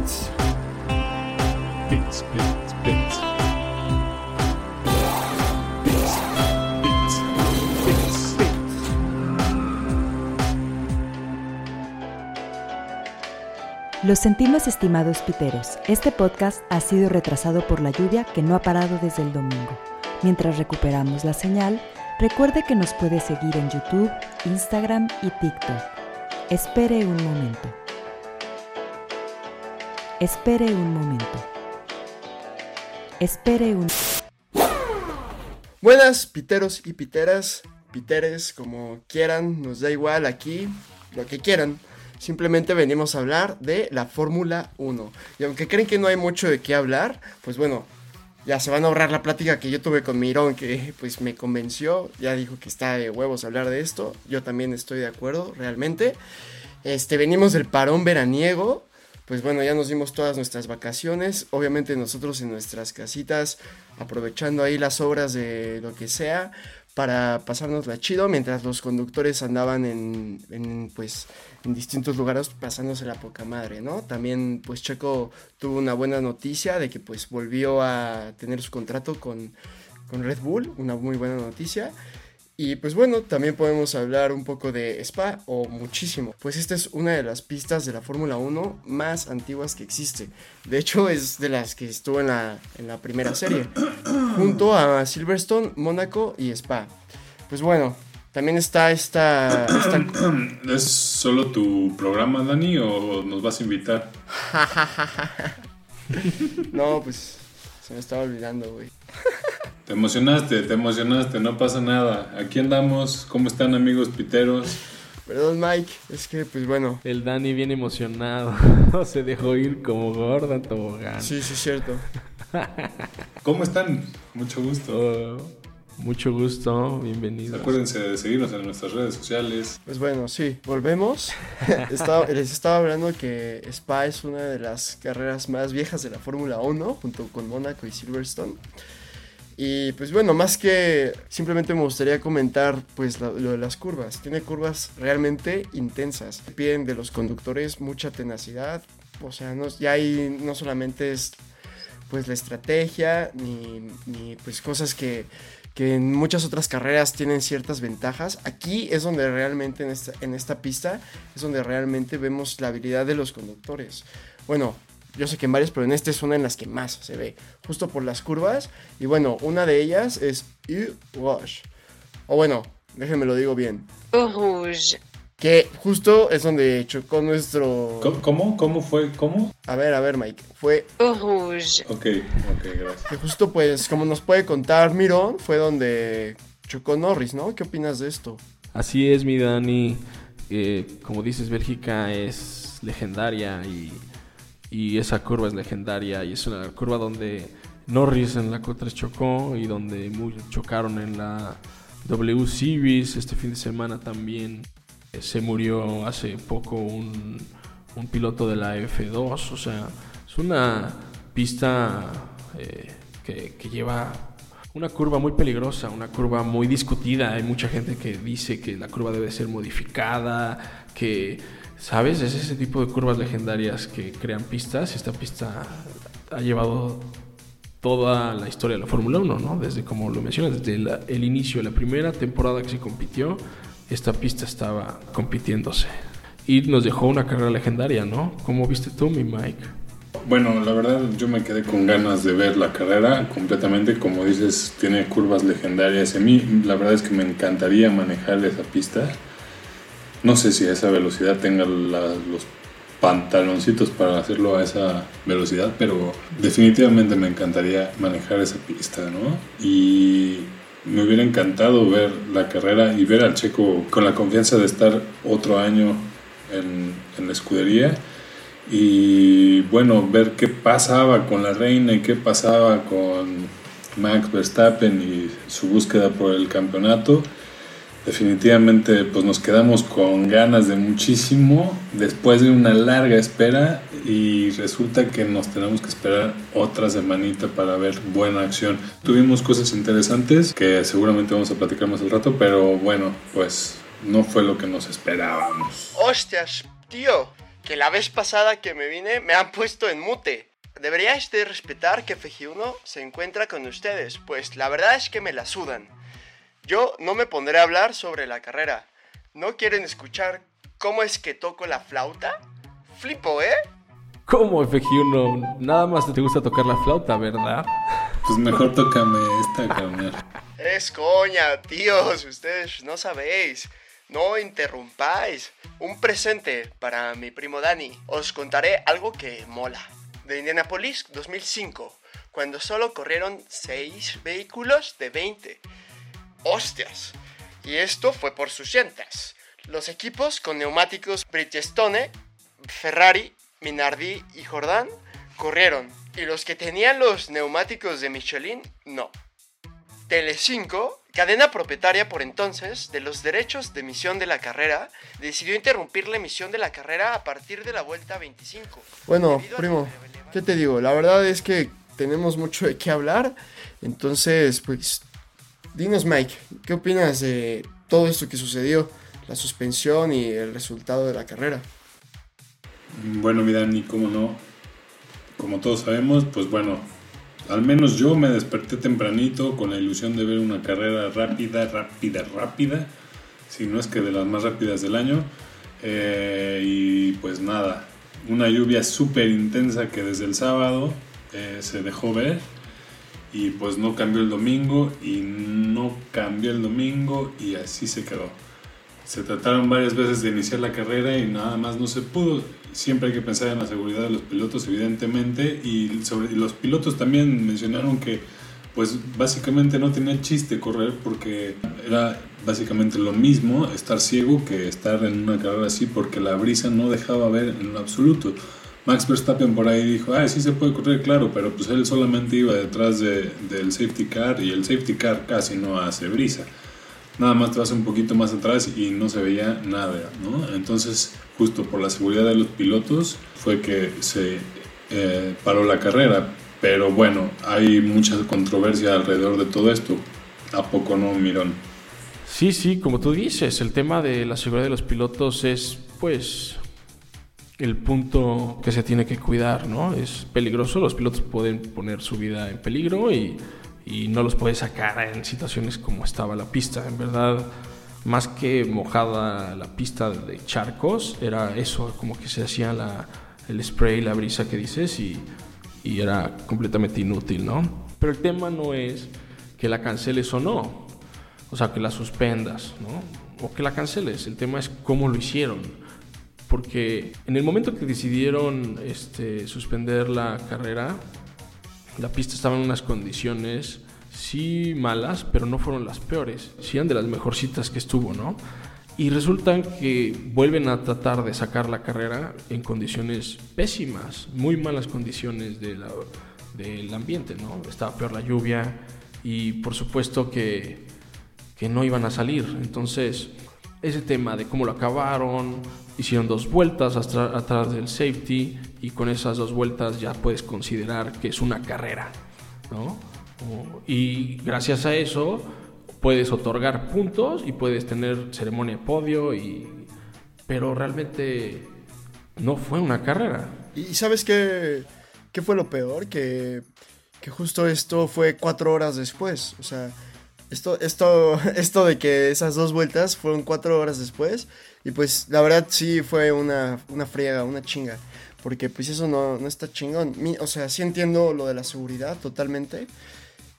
Bits. Bits, bits, bits. Bits, bits, bits, bits. Lo sentimos estimados piteros, este podcast ha sido retrasado por la lluvia que no ha parado desde el domingo. Mientras recuperamos la señal, recuerde que nos puede seguir en YouTube, Instagram y TikTok. Espere un momento. Espere un momento. Espere un... Buenas, piteros y piteras, piteres, como quieran, nos da igual aquí, lo que quieran. Simplemente venimos a hablar de la Fórmula 1. Y aunque creen que no hay mucho de qué hablar, pues bueno, ya se van a ahorrar la plática que yo tuve con Mirón, que pues me convenció, ya dijo que está de huevos hablar de esto. Yo también estoy de acuerdo, realmente. Este, venimos del parón veraniego. Pues bueno, ya nos dimos todas nuestras vacaciones. Obviamente nosotros en nuestras casitas, aprovechando ahí las obras de lo que sea, para pasárnosla chido, mientras los conductores andaban en, en, pues, en distintos lugares pasándose la poca madre, ¿no? También, pues, Checo tuvo una buena noticia de que, pues, volvió a tener su contrato con, con Red Bull, una muy buena noticia. Y pues bueno, también podemos hablar un poco de Spa o muchísimo, pues esta es una de las pistas de la Fórmula 1 más antiguas que existe. De hecho es de las que estuvo en la, en la primera serie, junto a Silverstone, Mónaco y Spa. Pues bueno, también está esta... esta... ¿Es solo tu programa, Dani, o nos vas a invitar? no, pues se me estaba olvidando, güey. Te emocionaste, te emocionaste, no pasa nada. Aquí andamos, ¿cómo están amigos piteros? Perdón Mike, es que pues bueno. El Dani bien emocionado, se dejó ir como gorda en tobogán. Sí, sí, es cierto. ¿Cómo están? Mucho gusto. Oh, mucho gusto, bienvenidos. Acuérdense de seguirnos en nuestras redes sociales. Pues bueno, sí, volvemos. estaba, les estaba hablando que Spa es una de las carreras más viejas de la Fórmula 1, junto con Mónaco y Silverstone. Y pues bueno, más que simplemente me gustaría comentar pues lo, de las curvas. Tiene curvas realmente intensas. Piden de los conductores mucha tenacidad. O sea, no, ya ahí no solamente es pues la estrategia ni, ni pues cosas que, que, en muchas otras carreras tienen ciertas ventajas. Aquí es donde realmente en esta, en esta pista es donde realmente vemos la habilidad de los conductores. Bueno, yo sé que en varias, pero en esta es una en las que más se ve, justo por las curvas. Y bueno, una de ellas es Rouge. O bueno, déjenme lo digo bien. Rouge. Que justo es donde chocó nuestro. ¿Cómo? ¿Cómo fue? ¿Cómo? A ver, a ver, Mike. Fue. Rouge. Ok, ok, gracias. Que justo, pues, como nos puede contar Mirón, fue donde chocó Norris, ¿no? ¿Qué opinas de esto? Así es, mi Dani. Eh, como dices, Bélgica es legendaria y y esa curva es legendaria y es una curva donde Norris en la Q3 chocó y donde chocaron en la W Series este fin de semana también se murió hace poco un, un piloto de la F2 o sea es una pista eh, que, que lleva una curva muy peligrosa, una curva muy discutida. Hay mucha gente que dice que la curva debe ser modificada, que ¿Sabes? Es ese tipo de curvas legendarias que crean pistas. Esta pista ha llevado toda la historia de la Fórmula 1, ¿no? Desde, como lo mencionas, desde el inicio de la primera temporada que se compitió, esta pista estaba compitiéndose. Y nos dejó una carrera legendaria, ¿no? ¿Cómo viste tú, mi Mike? Bueno, la verdad yo me quedé con ganas de ver la carrera completamente. Como dices, tiene curvas legendarias. A mí la verdad es que me encantaría manejar esa pista. No sé si a esa velocidad tenga los pantaloncitos para hacerlo a esa velocidad, pero definitivamente me encantaría manejar esa pista, ¿no? Y me hubiera encantado ver la carrera y ver al checo con la confianza de estar otro año en la escudería y bueno, ver qué pasaba con la reina y qué pasaba con Max Verstappen y su búsqueda por el campeonato definitivamente pues nos quedamos con ganas de muchísimo después de una larga espera y resulta que nos tenemos que esperar otra semanita para ver buena acción. Tuvimos cosas interesantes que seguramente vamos a platicar más al rato, pero bueno, pues no fue lo que nos esperábamos. ¡Hostias, tío! que la vez pasada que me vine me han puesto en mute. Deberíais de respetar que FG1 se encuentra con ustedes, pues la verdad es que me la sudan. Yo no me pondré a hablar sobre la carrera. ¿No quieren escuchar cómo es que toco la flauta? Flipo, ¿eh? ¿Cómo, FG1? Nada más te gusta tocar la flauta, ¿verdad? Pues mejor tócame esta, carnal. Es coña, tíos, ustedes no sabéis. No interrumpáis. Un presente para mi primo Dani. Os contaré algo que mola. De Indianapolis 2005, cuando solo corrieron 6 vehículos de 20. ¡Hostias! Y esto fue por sus llantas. Los equipos con neumáticos Bridgestone, Ferrari, Minardi y Jordan corrieron. Y los que tenían los neumáticos de Michelin, no. Telecinco, cadena propietaria por entonces de los derechos de emisión de la carrera, decidió interrumpir la emisión de la carrera a partir de la vuelta 25. Bueno, primo, ¿qué te digo? La verdad es que tenemos mucho de qué hablar. Entonces, pues, dinos Mike, ¿qué opinas de todo esto que sucedió? La suspensión y el resultado de la carrera. Bueno, mi Dani, cómo no. Como todos sabemos, pues bueno, al menos yo me desperté tempranito con la ilusión de ver una carrera rápida, rápida, rápida. Si no es que de las más rápidas del año. Eh, y pues nada, una lluvia súper intensa que desde el sábado eh, se dejó ver. Y pues no cambió el domingo y no cambió el domingo y así se quedó. Se trataron varias veces de iniciar la carrera y nada más no se pudo. Siempre hay que pensar en la seguridad de los pilotos, evidentemente, y, sobre, y los pilotos también mencionaron que, pues básicamente no tenía chiste correr porque era básicamente lo mismo estar ciego que estar en una carrera así porque la brisa no dejaba ver en absoluto. Max Verstappen por ahí dijo, ah, sí se puede correr, claro, pero pues él solamente iba detrás de, del safety car y el safety car casi no hace brisa nada más te vas un poquito más atrás y no se veía nada, ¿no? Entonces, justo por la seguridad de los pilotos fue que se eh, paró la carrera. Pero bueno, hay mucha controversia alrededor de todo esto. ¿A poco no, Mirón? Sí, sí, como tú dices, el tema de la seguridad de los pilotos es, pues, el punto que se tiene que cuidar, ¿no? Es peligroso, los pilotos pueden poner su vida en peligro y no los puedes sacar en situaciones como estaba la pista. En verdad, más que mojada la pista de charcos, era eso, como que se hacía el spray, la brisa que dices y, y era completamente inútil, ¿no? Pero el tema no es que la canceles o no, o sea, que la suspendas, ¿no? O que la canceles, el tema es cómo lo hicieron. Porque en el momento que decidieron este, suspender la carrera, la pista estaba en unas condiciones, sí malas, pero no fueron las peores. Sí eran de las mejorcitas que estuvo, ¿no? Y resultan que vuelven a tratar de sacar la carrera en condiciones pésimas, muy malas condiciones de la, del ambiente, ¿no? Estaba peor la lluvia y por supuesto que, que no iban a salir. Entonces, ese tema de cómo lo acabaron, hicieron dos vueltas atrás del safety y con esas dos vueltas ya puedes considerar que es una carrera, ¿no? Y gracias a eso puedes otorgar puntos y puedes tener ceremonia de podio y pero realmente no fue una carrera. ¿Y sabes qué, qué fue lo peor? Que, que justo esto fue cuatro horas después. O sea, esto, esto, esto de que esas dos vueltas fueron cuatro horas después. Y pues la verdad sí fue una, una friega, una chinga. Porque pues eso no, no está chingón. Mi- O sea, sí entiendo lo de la seguridad totalmente.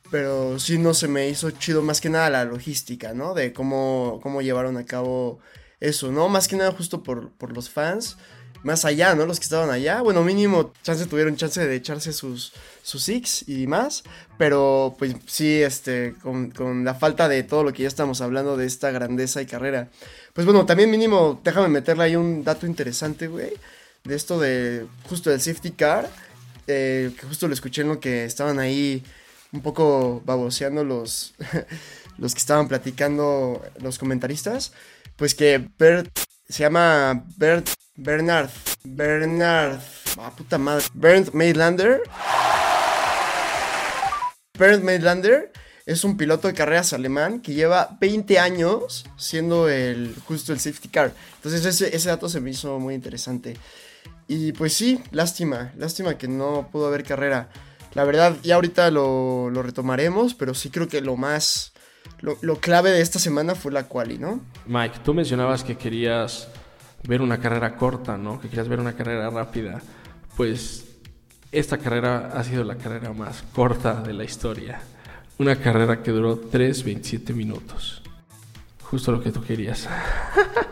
Pero sí no se me hizo chido más que nada la logística, ¿no? De cómo, cómo llevaron a cabo eso, ¿no? Más que nada justo por, por los fans. Más allá, ¿no? Los que estaban allá. Bueno, mínimo chance tuvieron chance de echarse sus, sus six y más. Pero pues sí, este, con, la falta de todo lo que ya estamos hablando de esta grandeza y carrera. Pues bueno, también mínimo, déjame meterle ahí un dato interesante, güey. De esto de justo del safety car. eh, que justo lo escuché en lo que estaban ahí un poco baboseando los, los que estaban platicando los comentaristas. Pues que Bert se llama Bert Bernard Bernard ah, puta madre Bernd Maidlander Bernd Maidlander es un piloto de carreras alemán que lleva 20 años siendo el justo el safety car. Entonces ese, ese dato se me hizo muy interesante. Y pues sí, lástima, lástima que no pudo haber carrera. La verdad, ya ahorita lo, lo retomaremos, pero sí creo que lo más, lo, lo clave de esta semana fue la quali, ¿no? Mike, tú mencionabas que querías ver una carrera corta, ¿no? Que querías ver una carrera rápida. Pues esta carrera ha sido la carrera más corta de la historia. Una carrera que duró 3.27 minutos. Justo lo que tú querías.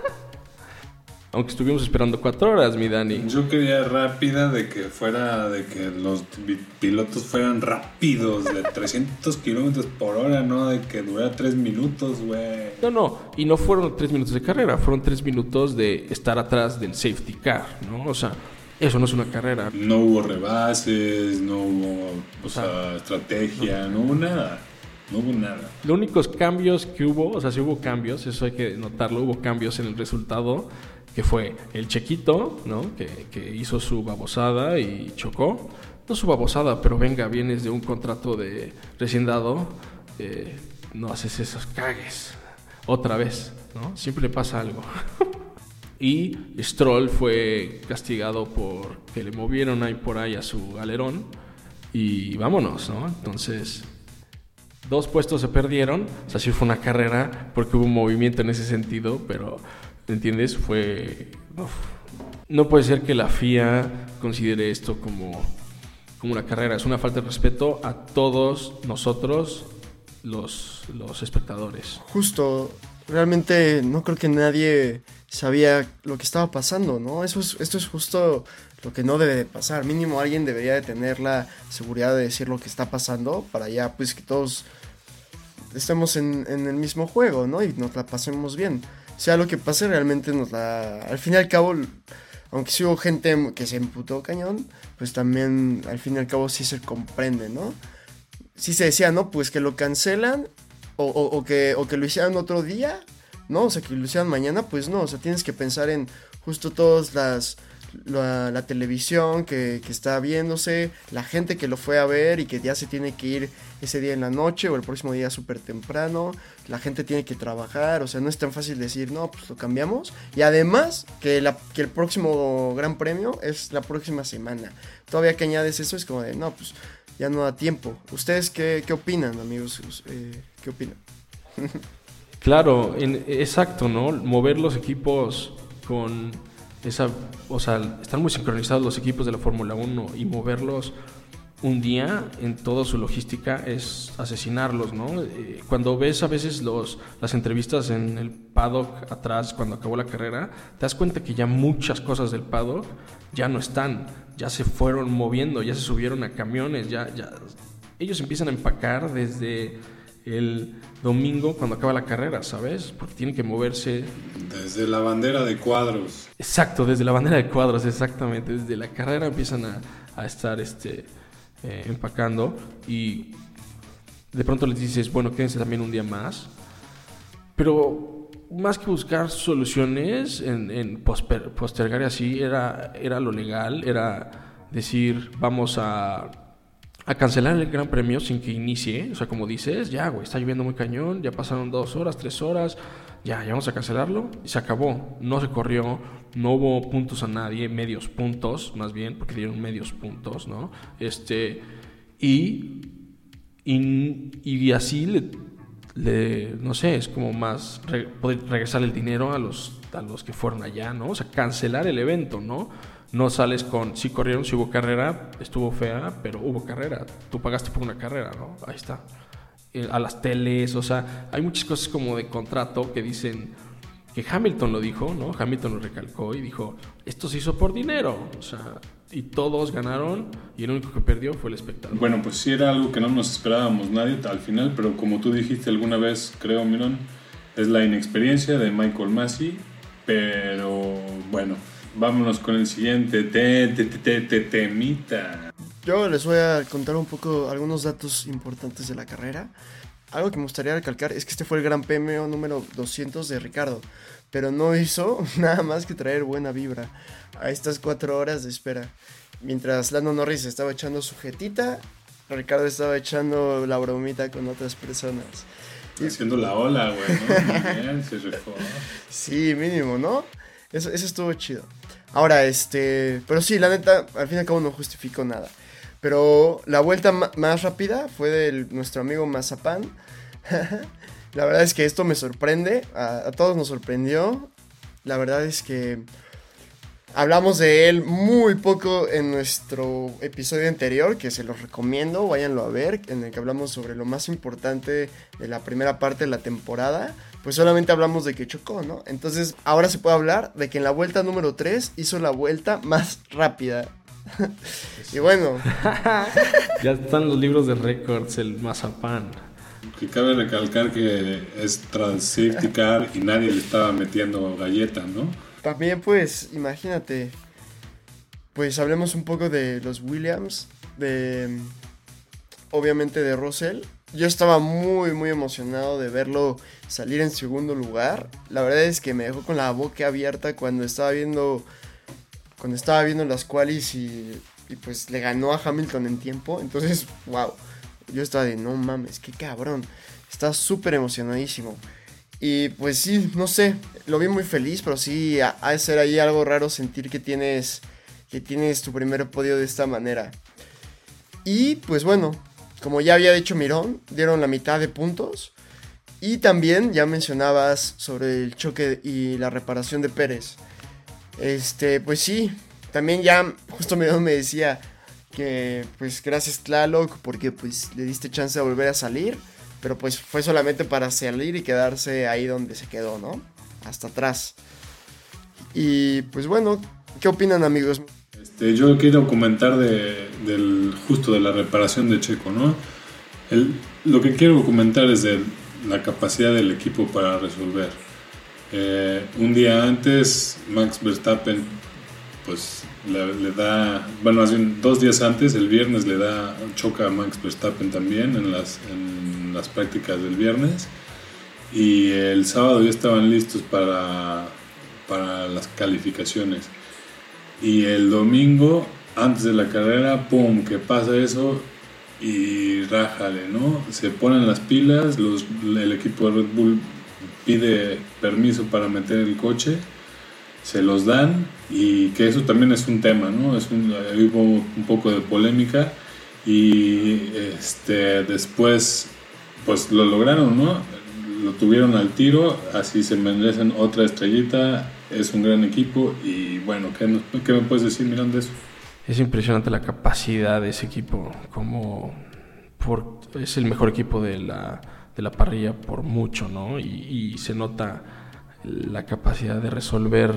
Aunque estuvimos esperando 4 horas, mi Dani. Yo quería rápida de que fuera, de que los pi- pilotos fueran rápidos, de 300 kilómetros por hora, no de que durara 3 minutos, güey. No, no, y no fueron 3 minutos de carrera, fueron 3 minutos de estar atrás del safety car, ¿no? O sea, eso no es una carrera. No hubo rebases, no hubo o sea, sea, estrategia, no hubo nada. No hubo nada. Los únicos cambios que hubo, o sea, sí hubo cambios, eso hay que notarlo, hubo cambios en el resultado, que fue el chequito, ¿no? Que, que hizo su babosada y chocó. No su babosada, pero venga, vienes de un contrato de recién dado, eh, no haces esos cagues. Otra vez, ¿no? Siempre pasa algo. y Stroll fue castigado por que le movieron ahí por ahí a su alerón. Y vámonos, ¿no? Entonces, Dos puestos se perdieron, o sea, sí fue una carrera porque hubo un movimiento en ese sentido, pero, ¿entiendes? Fue... No puede ser que la FIA considere esto como, como una carrera, es una falta de respeto a todos nosotros, los, los espectadores. Justo, realmente no creo que nadie sabía lo que estaba pasando, ¿no? Eso es, esto es justo lo que no debe de pasar. Mínimo alguien debería de tener la seguridad de decir lo que está pasando para ya pues que todos estemos en, en el mismo juego, ¿no? Y nos la pasemos bien. Sea lo que pase, realmente nos la... Al fin y al cabo, aunque sí hubo gente que se emputó cañón, pues también al fin y al cabo sí se comprende, ¿no? Sí se decía, ¿no? Pues que lo cancelan o, o- o que, o que lo hicieran otro día, ¿no? O sea, que lo hicieran mañana, pues no, o sea, tienes que pensar en justo todas las... La, televisión que, que está viéndose, la gente que lo fue a ver y que ya se tiene que ir ese día en la noche o el próximo día súper temprano, la gente tiene que trabajar, o sea, no es tan fácil decir, no, pues lo cambiamos. Y además que, la, que el próximo gran premio es la próxima semana. Todavía que añades eso es como de, no, pues ya no da tiempo. ¿Ustedes qué, qué opinan, amigos? Eh, ¿Qué opinan? Claro, en- exacto, ¿no? Mover los equipos con esa, o sea, están muy sincronizados los equipos de la Fórmula 1 y moverlos un día en toda su logística es asesinarlos, ¿no? Eh, Cuando ves a veces los, las entrevistas en el paddock atrás, cuando acabó la carrera, te das cuenta que ya muchas cosas del paddock ya no están, ya se fueron moviendo, ya se subieron a camiones, ya, ya ellos empiezan a empacar desde el domingo cuando acaba la carrera, ¿sabes? Porque tienen que moverse. Desde la bandera de cuadros. Exacto, desde la bandera de cuadros, exactamente. Desde la carrera empiezan a, a estar este, eh, empacando y de pronto les dices, bueno, quédense también un día más. Pero más que buscar soluciones en, en posper- postergar y así, era, era lo legal, era decir, vamos a, a cancelar el Gran Premio sin que inicie. O sea, como dices, ya, güey, está lloviendo muy cañón, ya pasaron dos horas, tres horas, ya, ya vamos a cancelarlo. Y se acabó, no se corrió, no hubo puntos a nadie, medios puntos, más bien, porque dieron medios puntos, ¿no? Este, y, y, y así le, no sé, es como más poder regresar el dinero a los, a los que fueron allá, ¿no? O sea, cancelar el evento, ¿no? No sales con, sí corrieron, sí hubo carrera, estuvo fea, pero hubo carrera. Tú pagaste por una carrera, ¿no? Ahí está. Eh, A las teles, o sea, hay muchas cosas como de contrato que dicen que Hamilton lo dijo, ¿no? Hamilton lo recalcó y dijo, esto se hizo por dinero, o sea, y todos ganaron y el único que perdió fue el espectador. Bueno, pues sí era algo que no nos esperábamos nadie al final, pero como tú dijiste alguna vez, creo, Mirón, es la inexperiencia de Michael Massey, pero bueno, vámonos con el siguiente te, te, te, te, te- temita. Yo les voy a contar un poco algunos datos importantes de la carrera. Algo que me gustaría recalcar es que este fue el Gran Premio número 200 de Ricardo, pero no hizo nada más que traer buena vibra a estas cuatro horas de espera. Mientras Lando Norris estaba echando su jetita, Ricardo estaba echando la bromita con otras personas. Haciendo la ola, güey, ¿no? Muy bien, se rifó. Sí, mínimo, ¿no? Eso, eso estuvo chido. Ahora, este, pero sí, la neta, al fin y al cabo no justifico nada. Pero la vuelta más rápida fue de nuestro amigo Mazapán. la verdad es que esto me sorprende, a, a todos nos sorprendió. La verdad es que hablamos de él muy poco en nuestro episodio anterior, que se los recomiendo, váyanlo a ver, en el que hablamos sobre lo más importante de la primera parte de la temporada. Pues solamente hablamos de que chocó, ¿no? Entonces ahora se puede hablar de que en la vuelta número 3 hizo la vuelta más rápida. y bueno, Ya están los libros de récords, el mazapán. Que cabe recalcar que es tras safety car y nadie le estaba metiendo galleta, ¿no? También pues, imagínate, pues hablemos un poco de los Williams, de obviamente de Russell. Yo estaba muy muy emocionado de verlo salir en segundo lugar. La verdad es que me dejó con la boca abierta cuando estaba viendo cuando estaba viendo las qualis y, y pues le ganó a Hamilton en tiempo. Entonces, wow. Yo estaba de no mames, qué cabrón. Estaba súper emocionadísimo. Y pues sí, no sé, lo vi muy feliz, pero sí ha de ser ahí algo raro sentir que tienes que tienes tu primer podio de esta manera. Y pues bueno, como ya había dicho Mirón, dieron la mitad de puntos. Y también ya mencionabas sobre el choque y la reparación de Pérez. Este, pues sí, también ya justo Mirón me decía que pues gracias Tlaloc porque pues le diste chance de volver a salir. Pero pues fue solamente para salir y quedarse ahí donde se quedó, ¿no? Hasta atrás. Y pues bueno, ¿qué opinan amigos? Este, yo quiero comentar de, justo de la reparación de Checo, ¿no? Lo que quiero comentar es de la capacidad del equipo para resolver. Eh, un día antes, Max Verstappen, pues le, da, bueno, dos días antes, el viernes le da, choca a Max Verstappen también en las, en las prácticas del viernes. Y el sábado ya estaban listos para, para las calificaciones. Y el domingo, antes de la carrera, ¡pum! que pasa eso y rájale, ¿no? Se ponen las pilas, los, el equipo de Red Bull pide permiso para meter el coche, se los dan y que eso también es un tema, ¿no? Es un, un poco de polémica y este, después pues lo lograron, ¿no? Lo tuvieron al tiro, así se merecen otra estrellita, es un gran equipo y bueno, ¿qué, nos- qué me puedes decir, Miran, de eso? Es impresionante la capacidad de ese equipo, como por, es el mejor equipo de la, de la parrilla por mucho, ¿no? Y, y se nota la capacidad de resolver,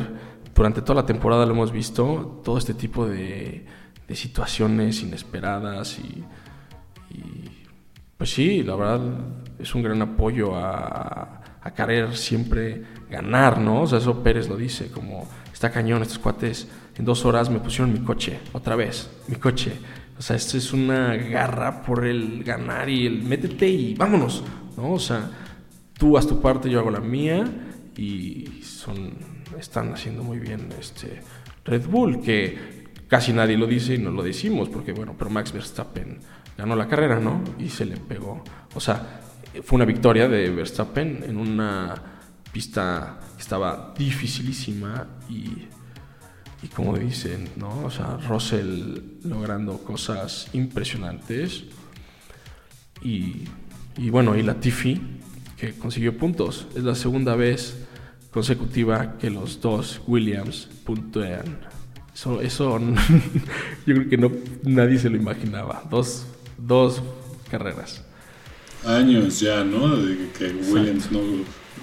durante toda la temporada lo hemos visto, todo este tipo de, de situaciones inesperadas y, y, pues sí, la verdad es un gran apoyo a, a querer siempre ganar, ¿no? O sea, eso Pérez lo dice, como está cañón, estos cuates en dos horas me pusieron mi coche, otra vez, mi coche. O sea, esto es una garra por el ganar y el métete y vámonos, ¿no? O sea, tú haz tu parte, yo hago la mía y son, están haciendo muy bien este Red Bull, que casi nadie lo dice y no lo decimos, porque bueno, pero Max Verstappen ganó la carrera, ¿no? Y se le pegó. O sea, fue una victoria de Verstappen en una pista que estaba dificilísima y, como dicen, ¿no? O sea, Russell logrando cosas impresionantes y, bueno, y Latifi que consiguió puntos. Es la segunda vez consecutiva que los dos Williams puntean. Eso, eso yo creo que no, nadie se lo imaginaba. Dos, dos carreras. Años ya, ¿no? De que Williams no,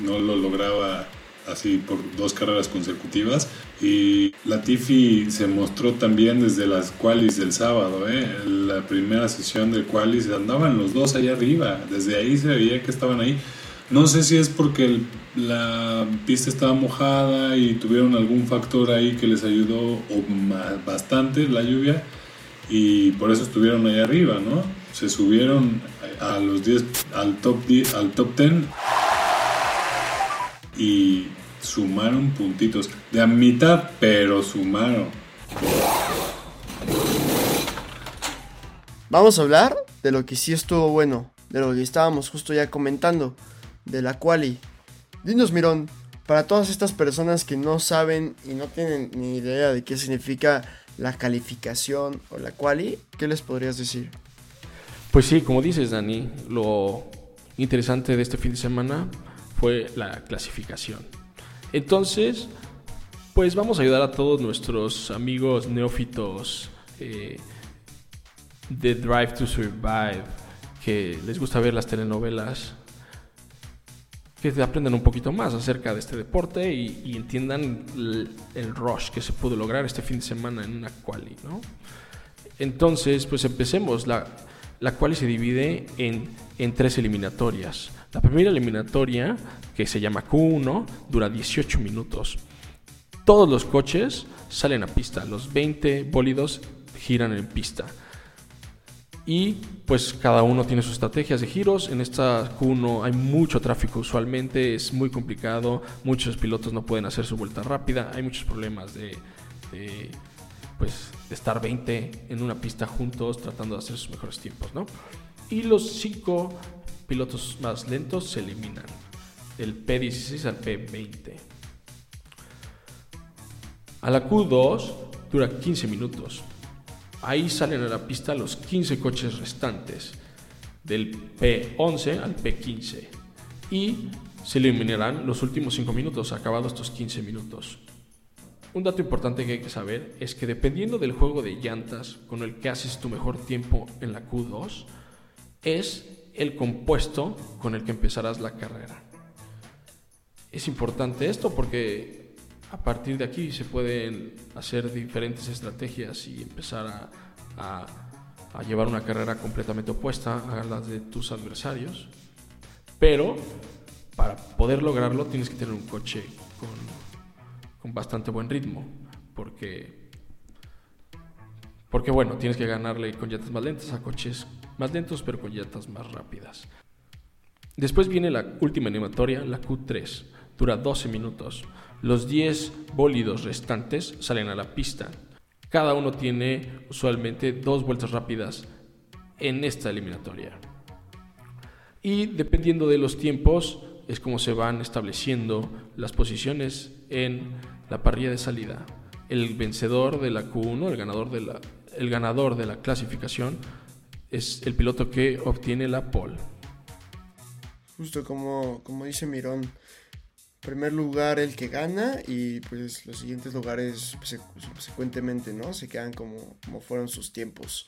no lo lograba así por dos carreras consecutivas. Y Latifi se mostró también desde las qualis del sábado, ¿eh? La primera sesión de qualis andaban los dos allá arriba. Desde ahí se veía que estaban ahí. No sé si es porque el- la pista estaba mojada y tuvieron algún factor ahí que les ayudó o ma- bastante la lluvia y por eso estuvieron ahí arriba, ¿no? Se subieron a los 10 al top 10, al top 10 y sumaron puntitos de a mitad, pero sumaron. Vamos a hablar de lo que sí estuvo bueno, de lo que estábamos justo ya comentando, de la quali. Dinos, Mirón, para todas estas personas que no saben y no tienen ni idea de qué significa la calificación o la quali, ¿qué les podrías decir? Pues sí, como dices, Dani, lo interesante de este fin de semana fue la clasificación. Entonces, pues vamos a ayudar a todos nuestros amigos neófitos eh, de Drive to Survive, que les gusta ver las telenovelas, que aprendan un poquito más acerca de este deporte y, entiendan el, el, rush que se pudo lograr este fin de semana en una quali, ¿no? Entonces, pues empecemos. La, la quali se divide en, en tres eliminatorias. La primera eliminatoria, que se llama Q1, dura 18 minutos. Todos los coches salen a pista, los 20 bólidos giran en pista. Y pues cada uno tiene sus estrategias de giros. En esta Q1 hay mucho tráfico usualmente, es muy complicado. Muchos pilotos no pueden hacer su vuelta rápida. Hay muchos problemas de, de pues, estar 20 en una pista juntos tratando de hacer sus mejores tiempos. ¿no? Y los 5 pilotos más lentos se eliminan. Del P16 al P20. A la Q2 dura 15 minutos. Ahí salen a la pista los 15 coches restantes, del P11 al P15. Y se eliminarán los últimos 5 minutos, acabados estos 15 minutos. Un dato importante que hay que saber es que dependiendo del juego de llantas con el que haces tu mejor tiempo en la Q2, es el compuesto con el que empezarás la carrera. Es importante esto porque a partir de aquí se pueden hacer diferentes estrategias y empezar a, a, llevar una carrera completamente opuesta a las de tus adversarios. Pero para poder lograrlo tienes que tener un coche con, con bastante buen ritmo. Porque, porque bueno, tienes que ganarle con llantas más lentas a coches más lentos pero con llantas más rápidas. Después viene la última animatoria, la Q3. Dura 12 minutos. Los 10 bólidos restantes salen a la pista. Cada uno tiene usualmente dos vueltas rápidas en esta eliminatoria. Y dependiendo de los tiempos es como se van estableciendo las posiciones en la parrilla de salida. El vencedor de la Q1, el ganador de la, el ganador de la clasificación, es el piloto que obtiene la pole. Justo como, como dice Mirón, primer lugar el que gana y pues los siguientes lugares subsecuentemente, ¿no? Se quedan como, como fueron sus tiempos.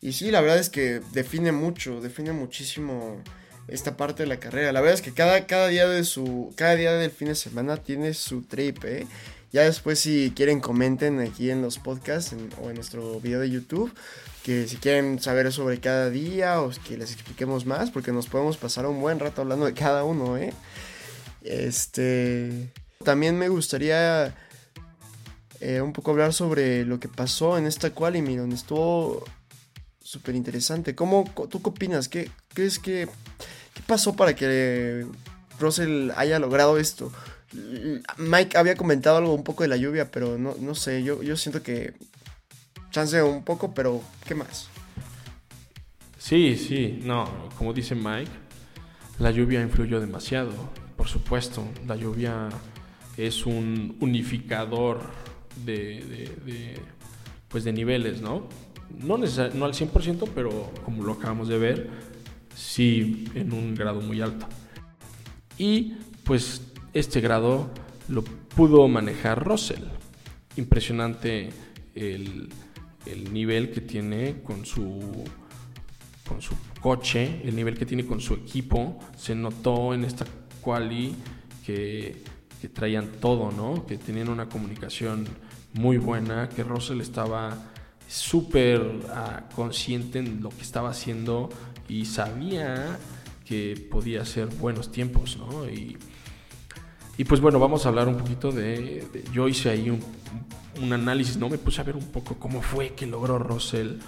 Y sí, la verdad es que define mucho, define muchísimo esta parte de la carrera. La verdad es que cada, cada día de su cada día del fin de semana tiene su trip, ¿eh? Ya después si quieren comenten aquí en los podcasts o en nuestro video de YouTube que si quieren saber sobre cada día o que les expliquemos más porque nos podemos pasar un buen rato hablando de cada uno, ¿eh? Este también me gustaría eh, un poco hablar sobre lo que pasó en esta quali, donde estuvo súper interesante. ¿Cómo, ¿Tú qué opinas? ¿Qué crees que qué pasó para que Russell haya logrado esto? Mike había comentado algo un poco de la lluvia, pero no, no sé, yo, yo siento que chance un poco, pero ¿qué más? Sí, sí, no, como dice Mike, la lluvia influyó demasiado, por supuesto, la lluvia es un unificador de, de, de pues de niveles, ¿no? No, no al 100%, pero como lo acabamos de ver, sí en un grado muy alto. Y pues este grado lo pudo manejar Russell. Impresionante el, el nivel que tiene con su, con su coche, el nivel que tiene con su equipo. Se notó en esta quali que, que traían todo, ¿no? Que tenían una comunicación muy buena, que Russell estaba súper uh, consciente en lo que estaba haciendo y sabía que podía hacer buenos tiempos, ¿no? Y, y pues bueno, vamos a hablar un poquito de, de yo hice ahí un, un, análisis, ¿no? Me puse a ver un poco cómo fue que logró Russell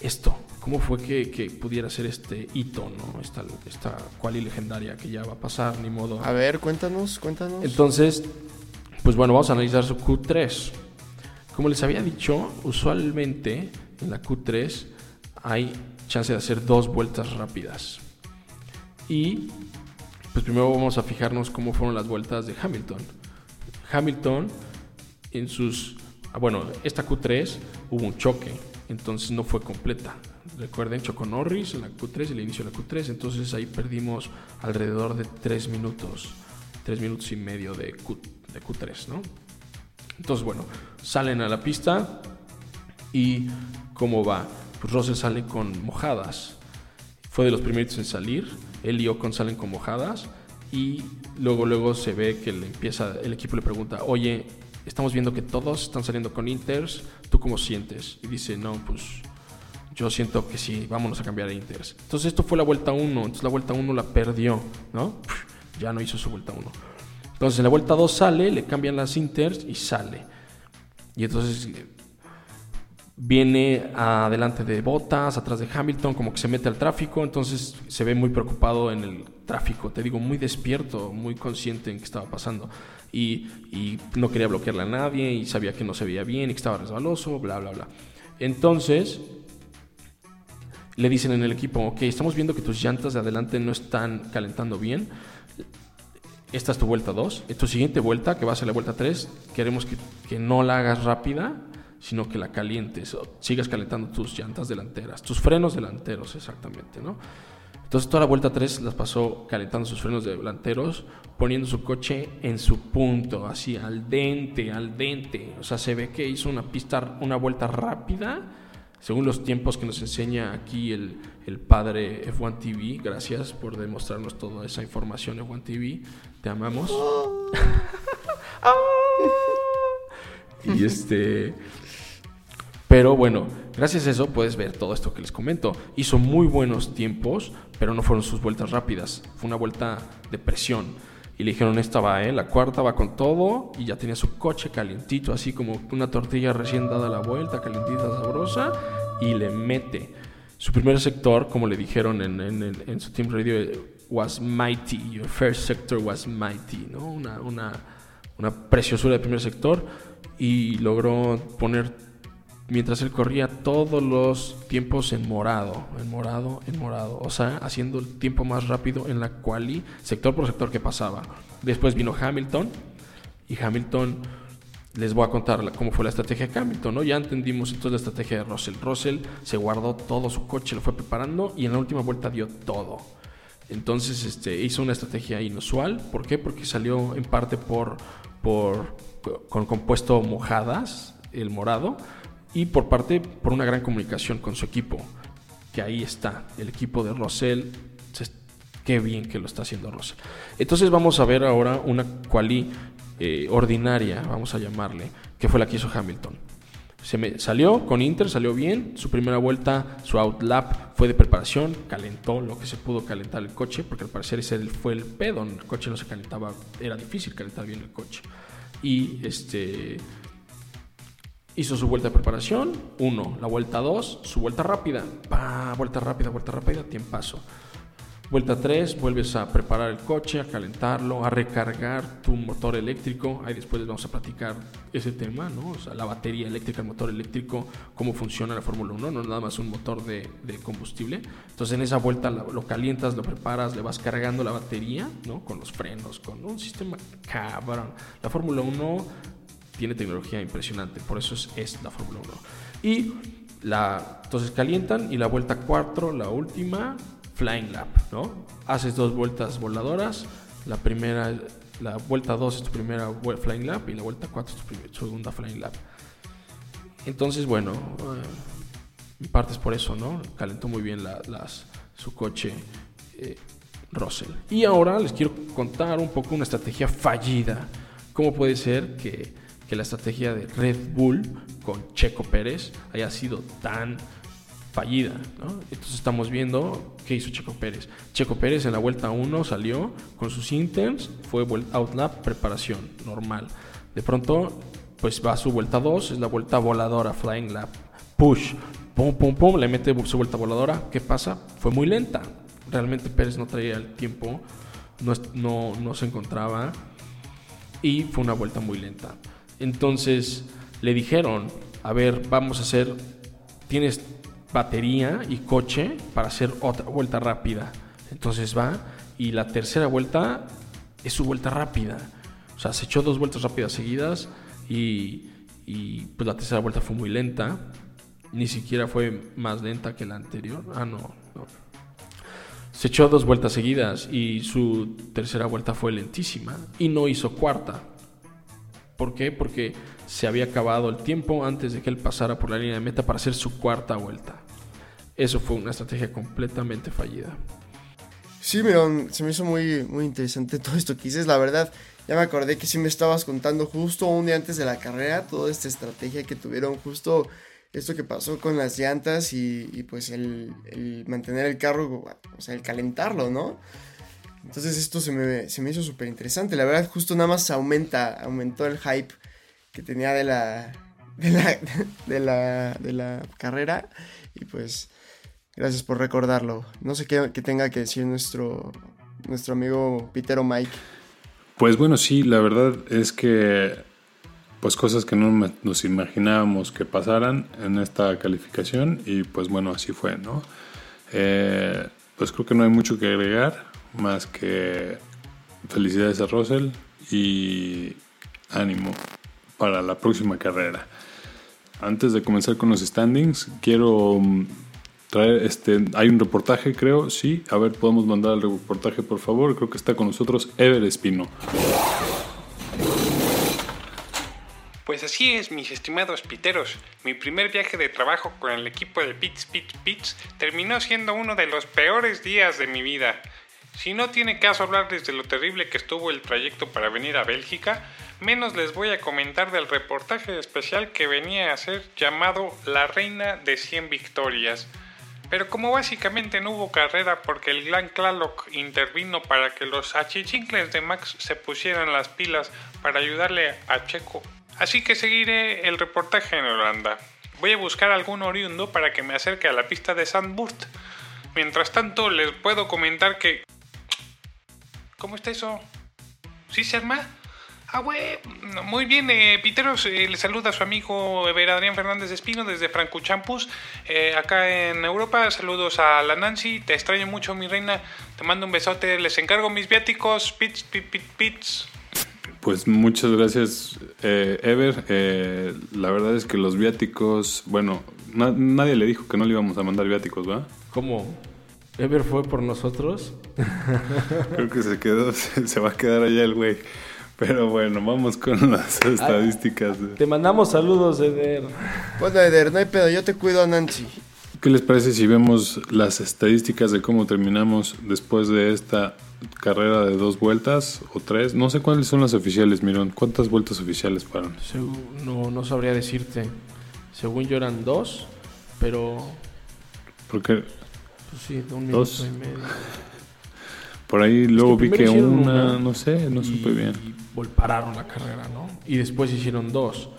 esto, cómo fue que, que pudiera ser este hito, ¿no? Esta, esta quali legendaria que ya va a pasar, ni modo. A ver, cuéntanos, cuéntanos. Entonces, pues bueno, vamos a analizar su Q3. Como les había dicho, usualmente en la Q3 hay chance de hacer dos vueltas rápidas. Y pues primero vamos a fijarnos cómo fueron las vueltas de Hamilton. Hamilton en sus... ah, Bueno, esta Q3 hubo un choque, entonces no fue completa. Recuerden, chocó Norris en la Q3, el inicio de la Q3, entonces ahí perdimos alrededor de 3 minutos, 3 minutos y medio de, Q, de Q3, ¿no? Entonces, bueno, salen a la pista y ¿cómo va? Pues Russell sale con mojadas. Fue de los primeros en salir. Él y Ocon salen con mojadas. Y luego, luego se ve que le empieza, el equipo le pregunta, oye, estamos viendo que todos están saliendo con Inters, ¿tú cómo sientes? Y dice, no, pues yo siento que sí, vámonos a cambiar a Inters. Entonces esto fue la vuelta 1, entonces la vuelta 1 la perdió, ¿no? Ya no hizo su vuelta 1. Entonces en la vuelta 2 sale, le cambian las Inters y sale. Y entonces viene adelante de Bottas, atrás de Hamilton, como que se mete al tráfico, entonces se ve muy preocupado en el tráfico, te digo, muy despierto, muy consciente en qué estaba pasando. Y, y no quería bloquearle a nadie y sabía que no se veía bien y que estaba resbaloso, bla, bla, bla. Entonces le dicen en el equipo, ok, estamos viendo que tus llantas de adelante no están calentando bien. Esta es tu vuelta 2. En tu siguiente vuelta, que va a ser la vuelta 3, queremos que, que no la hagas rápida, sino que la calientes, o sigas calentando tus llantas delanteras, tus frenos delanteros exactamente, ¿no? Entonces toda la vuelta 3 las pasó calentando sus frenos delanteros, poniendo su coche en su punto, así al dente, al dente. O sea, se ve que hizo una pista, una vuelta rápida, según los tiempos que nos enseña aquí el, el padre F1 TV. Gracias por demostrarnos toda esa información, F1 TV. Te amamos. y este... Pero bueno, gracias a eso puedes ver todo esto que les comento. Hizo muy buenos tiempos, pero no fueron sus vueltas rápidas. Fue una vuelta de presión. Y le dijeron, esta va, ¿eh? La cuarta va con todo. Y ya tenía su coche calientito, así como una tortilla recién dada la vuelta, calientita, sabrosa. Y le mete. Su primer sector, como le dijeron en, en- en- su team radio, eh, was mighty. Your first sector was mighty, ¿no? Una, una, una preciosura de primer sector. Y logró poner mientras él corría todos los tiempos en morado, en morado, en morado, o sea, haciendo el tiempo más rápido en la quali, sector por sector que pasaba. Después vino Hamilton y Hamilton les voy a contar cómo fue la estrategia de Hamilton, ¿no? Ya entendimos entonces la estrategia de Russell. Russell se guardó todo su coche, lo fue preparando y en la última vuelta dio todo. Entonces este, hizo una estrategia inusual. ¿Por qué? Porque salió en parte por, por con compuesto mojadas, el morado, y por parte por una gran comunicación con su equipo. Que ahí está, el equipo de Russell. se- Qué bien que lo está haciendo Russell. Entonces vamos a ver ahora una quali eh, ordinaria, vamos a llamarle, que fue la que hizo Hamilton. Se me salió con Inter, salió bien. Su primera vuelta, su outlap fue de preparación, calentó lo que se pudo calentar el coche, porque al parecer ese fue el pedo. El coche no se calentaba, era difícil calentar bien el coche. Y este hizo su vuelta de preparación, uno, la vuelta 2, su vuelta rápida, pa, vuelta rápida, vuelta rápida, tiempazo. Vuelta 3, vuelves a preparar el coche, a calentarlo, a recargar tu motor eléctrico. Ahí después vamos a platicar ese tema, ¿no? O sea, la batería eléctrica, el motor eléctrico, cómo funciona la Fórmula 1, no es nada más un motor de, de combustible. Entonces en esa vuelta lo calientas, lo preparas, le vas cargando la batería, ¿no? Con los frenos, con un sistema cabrón. La Fórmula 1 tiene tecnología impresionante, por eso es, es la Fórmula 1. Y la, entonces calientan y la vuelta 4, la última, flying lap, ¿no? Haces dos vueltas voladoras, la primera, la vuelta 2 es tu primera flying lap y la vuelta 4 es tu segunda flying lap. Entonces, bueno, eh, en parte es por eso, ¿no? Calentó muy bien la- las, su coche eh, Russell. Y ahora les quiero contar un poco una estrategia fallida. ¿Cómo puede ser que, que la estrategia de Red Bull con Checo Pérez haya sido tan fallida? Entonces estamos viendo qué hizo Checo Pérez. Checo Pérez en la vuelta 1 salió con sus intents, fue outlap, preparación, normal. De pronto, pues va a su vuelta 2, es la vuelta voladora, flying lap, push, pum, pum, pum, le mete su vuelta voladora. ¿Qué pasa? Fue muy lenta. Realmente Pérez no traía el tiempo, no, no, no se encontraba y fue una vuelta muy lenta. Entonces le dijeron, a ver, vamos a hacer, tienes batería y coche para hacer otra vuelta rápida. Entonces va y la tercera vuelta es su vuelta rápida. O sea, se echó dos vueltas rápidas seguidas y, pues la tercera vuelta fue muy lenta. Ni siquiera fue más lenta que la anterior. Ah, no. Se echó dos vueltas seguidas y su tercera vuelta fue lentísima y no hizo cuarta. ¿Por qué? Porque se había acabado el tiempo antes de que él pasara por la línea de meta para hacer su cuarta vuelta. Eso fue una estrategia completamente fallida. Sí, Mirón, se me hizo muy, muy interesante todo esto que dices. La verdad, ya me acordé que sí me estabas contando justo un día antes de la carrera toda esta estrategia que tuvieron, justo esto que pasó con las llantas y, pues el mantener el carro, o sea, el calentarlo, ¿no? Entonces esto se me, se me hizo súper interesante. La verdad, justo nada más aumenta, aumentó el hype que tenía de la, de la, de la, de la carrera. Y pues, gracias por recordarlo. No sé qué, qué tenga que decir nuestro, nuestro amigo Pitero Mike. Pues bueno, sí, la verdad es que pues cosas que no nos imaginábamos que pasaran en esta calificación y pues bueno, así fue, ¿no? Eh, pues creo que no hay mucho que agregar más que felicidades a Russell y ánimo para la próxima carrera. Antes de comenzar con los standings, quiero mm, traer este. Hay un reportaje, creo, sí. A ver, podemos mandar el reportaje, por favor. Creo que está con nosotros Ever Espino. Pues así es, mis estimados piteros. Mi primer viaje de trabajo con el equipo de Pits Pits Pits terminó siendo uno de los peores días de mi vida. Si no tiene caso hablarles de lo terrible que estuvo el trayecto para venir a Bélgica, menos les voy a comentar del reportaje especial que venía a ser llamado La Reina de 100 Victorias. Pero como básicamente no hubo carrera porque el Gran Claloc intervino para que los achichincles de Max se pusieran las pilas para ayudarle a Checo, así que seguiré el reportaje en Holanda. Voy a buscar algún oriundo para que me acerque a la pista de Sandburst. Mientras tanto, les puedo comentar que... ¿Cómo está eso? ¿Sí se arma? Ah, güey, muy bien, eh, Piteros, eh, le saluda a su amigo Ever Adrián Fernández Espino desde Franco Champus, eh, acá en Europa. Saludos a la Nancy, te extraño mucho, mi reina. Te mando un besote, les encargo mis viáticos. Pits, pits, pits, pits. Pues muchas gracias, eh, Ever. Eh, la verdad es que los viáticos, bueno, na- nadie le dijo que no le íbamos a mandar viáticos, ¿va? ¿Cómo? ¿Ever fue por nosotros? Creo que se quedó, se, se va a quedar allá el güey. Pero bueno, vamos con las estadísticas. de- Te mandamos saludos, Eder. Bueno, Eder, no hay pedo, yo te cuido a Nancy. ¿Qué les parece si vemos las estadísticas de cómo terminamos después de esta carrera de dos vueltas o tres? No sé cuáles son las oficiales, Mirón. ¿Cuántas vueltas oficiales fueron? No, no sabría decirte. Según yo eran dos, pero Porque pues sí, de un minuto Dos. y medio. por ahí luego vi que una, una no sé, no y, supe bien. y pararon la carrera, ¿no? Y después hicieron dos.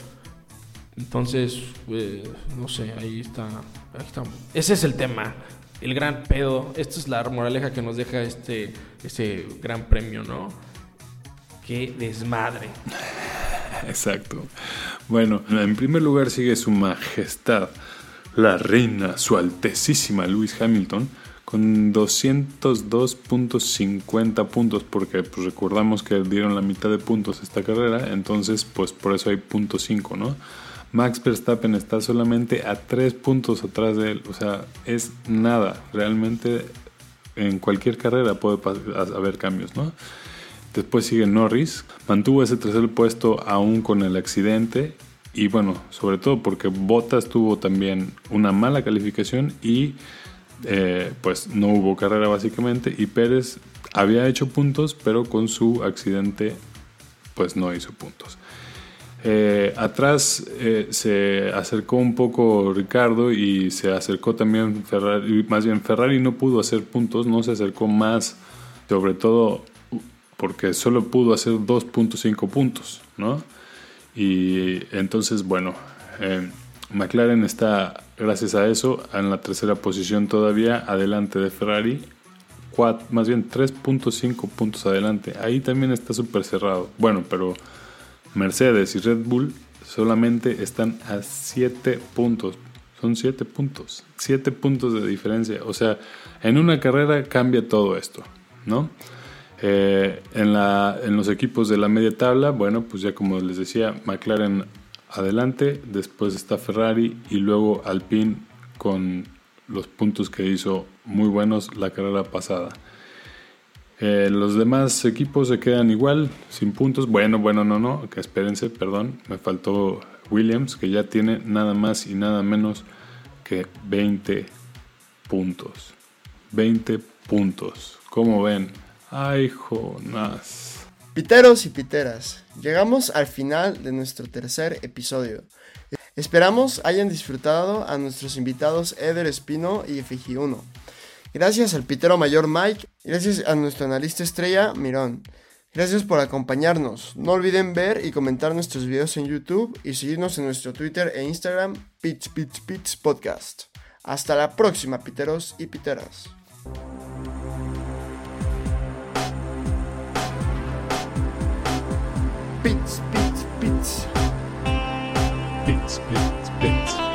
Entonces, eh, no sé, ahí está, ahí está. Ese es el tema, el gran pedo. Esta es la moraleja que nos deja este, este gran premio, ¿no? Qué desmadre. Exacto. Bueno, en primer lugar sigue su majestad, la reina, su altesísima Lewis Hamilton, con 202.50 puntos, porque pues, recordamos que dieron la mitad de puntos esta carrera, entonces pues por eso hay punto 5, ¿no? Max Verstappen está solamente a 3 puntos atrás de él, o sea, es nada, realmente en cualquier carrera puede haber cambios, ¿no? Después sigue Norris, mantuvo ese tercer puesto aún con el accidente y bueno, sobre todo porque Bottas tuvo también una mala calificación y eh, pues no hubo carrera básicamente y Pérez había hecho puntos pero con su accidente pues no hizo puntos. Eh, atrás eh, se acercó un poco Ricardo y se acercó también Ferrari, más bien Ferrari no pudo hacer puntos, no se acercó más, sobre todo porque solo pudo hacer 2.5 puntos, ¿no? Y entonces, bueno, eh, McLaren está, gracias a eso, en la tercera posición todavía, adelante de Ferrari, cuat- más bien 3.5 puntos adelante. Ahí también está súper cerrado. Bueno, pero Mercedes y Red Bull solamente están a 7 puntos. Son 7 puntos. 7 puntos de diferencia. O sea, en una carrera cambia todo esto, ¿no? Eh, en, los equipos de la media tabla, bueno, pues ya como les decía, McLaren adelante, después está Ferrari y luego Alpine con los puntos que hizo muy buenos la carrera pasada. Eh, los demás equipos se quedan igual, sin puntos. Bueno, bueno, no, no, que espérense, perdón, me faltó Williams, que ya tiene nada más y nada menos que 20 puntos. 20 puntos. ¿Cómo ven? Ay, Jonás. Piteros y piteras, llegamos al final de nuestro tercer episodio. Esperamos hayan disfrutado a nuestros invitados Eder Espino y Fiji1. Gracias al pitero mayor Mike, gracias a nuestro analista estrella Mirón. Gracias por acompañarnos. No olviden ver y comentar nuestros videos en YouTube y seguirnos en nuestro Twitter e Instagram, Pitch Pitch Pitch Podcast. Hasta la próxima, piteros y piteras. Bits, bits, bits. Bits, bits, bits.